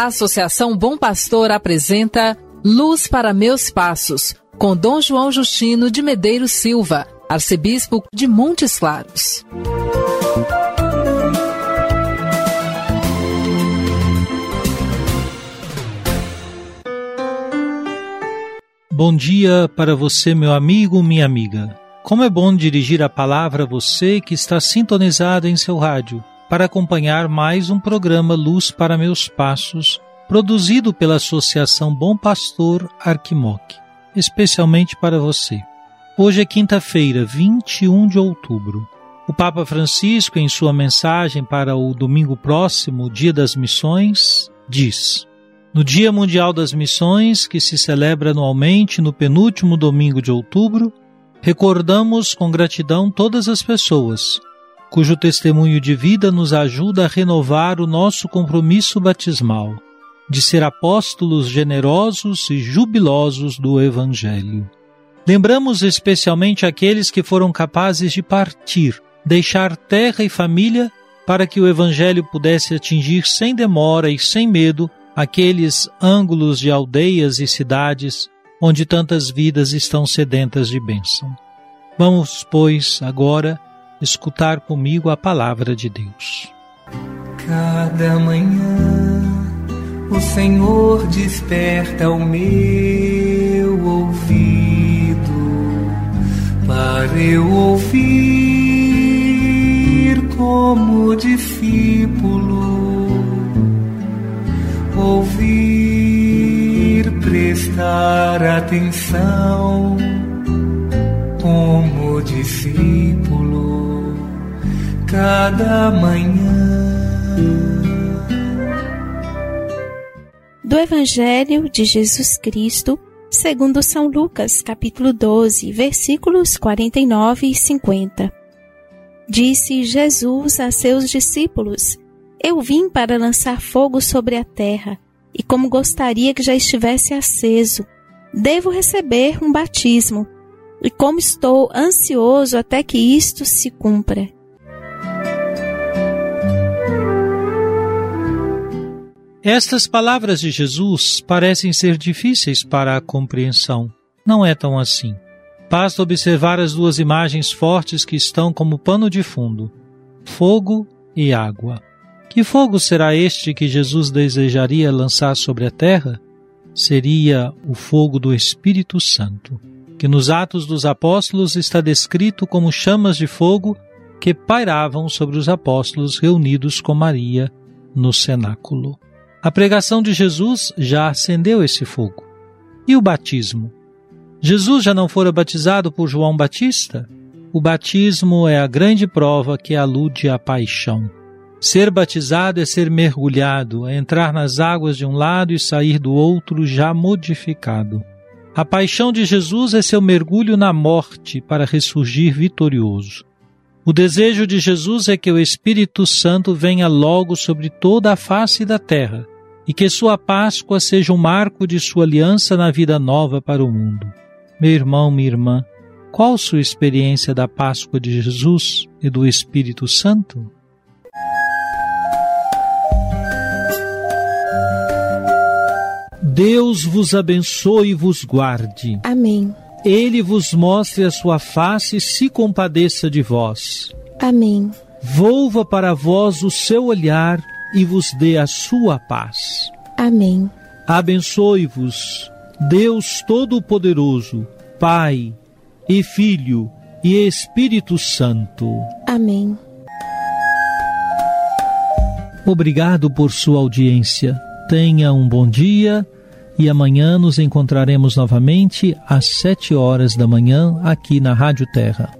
A Associação Bom Pastor apresenta Luz para Meus Passos, com Dom João Justino de Medeiros Silva, arcebispo de Montes Claros. Bom dia para você, meu amigo, minha amiga. Como é bom dirigir a palavra a você que está sintonizado em seu rádio para acompanhar mais um programa Luz para Meus Passos, produzido pela Associação Bom Pastor Arquimoc, especialmente para você. Hoje é quinta-feira, 21 de outubro. O Papa Francisco, em sua mensagem para o domingo próximo, Dia das Missões, diz: No Dia Mundial das Missões, que se celebra anualmente no penúltimo domingo de outubro, recordamos com gratidão todas as pessoas cujo testemunho de vida nos ajuda a renovar o nosso compromisso batismal, de ser apóstolos generosos e jubilosos do Evangelho. Lembramos especialmente aqueles que foram capazes de partir, deixar terra e família para que o Evangelho pudesse atingir sem demora e sem medo aqueles ângulos de aldeias e cidades onde tantas vidas estão sedentas de bênção. Vamos, pois, agora escutar comigo a palavra de Deus. Cada manhã o Senhor desperta o meu ouvido para eu ouvir como discípulo, ouvir, prestar atenção como discípulo cada manhã. Do Evangelho de Jesus Cristo, segundo São Lucas, capítulo 12, versículos 49 e 50. Disse Jesus a seus discípulos: Eu vim para lançar fogo sobre a terra, e como gostaria que já estivesse aceso, devo receber um batismo e como estou ansioso até que isto se cumpra. Estas palavras de Jesus parecem ser difíceis para a compreensão. Não é tão assim. Basta observar as duas imagens fortes que estão como pano de fundo: fogo e água. Que fogo será este que Jesus desejaria lançar sobre a terra? Seria o fogo do Espírito Santo que nos Atos dos Apóstolos está descrito como chamas de fogo que pairavam sobre os apóstolos reunidos com Maria no cenáculo. A pregação de Jesus já acendeu esse fogo. E o batismo? Jesus já não fora batizado por João Batista? O batismo é a grande prova que alude à paixão. Ser batizado é ser mergulhado, é entrar nas águas de um lado e sair do outro já modificado. A paixão de Jesus é seu mergulho na morte para ressurgir vitorioso. O desejo de Jesus é que o Espírito Santo venha logo sobre toda a face da terra e que sua Páscoa seja um marco de sua aliança na vida nova para o mundo. Meu irmão, minha irmã, qual sua experiência da Páscoa de Jesus e do Espírito Santo? Deus vos abençoe e vos guarde. Amém. Ele vos mostre a sua face e se compadeça de vós. Amém. Volva para vós o seu olhar e vos dê a sua paz. Amém. Abençoe-vos, Deus Todo-Poderoso, Pai e Filho e Espírito Santo. Amém. Obrigado por sua audiência. Tenha um bom dia e amanhã nos encontraremos novamente às sete horas da manhã aqui na Rádio Terra.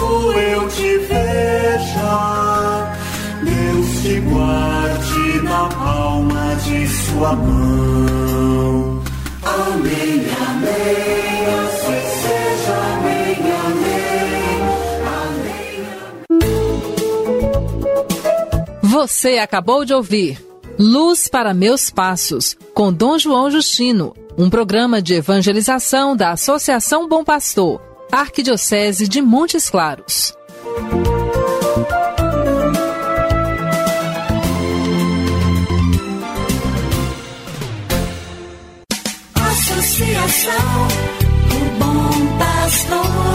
eu te veja, Deus te guarde na palma de sua mão. Amém, amém, assim seja, amém, amém, amém. Você acabou de ouvir Luz para Meus Passos, com Dom João Justino, um programa de evangelização da Associação Bom Pastor, Arquidiocese de Montes Claros. Associação do Bom Pastor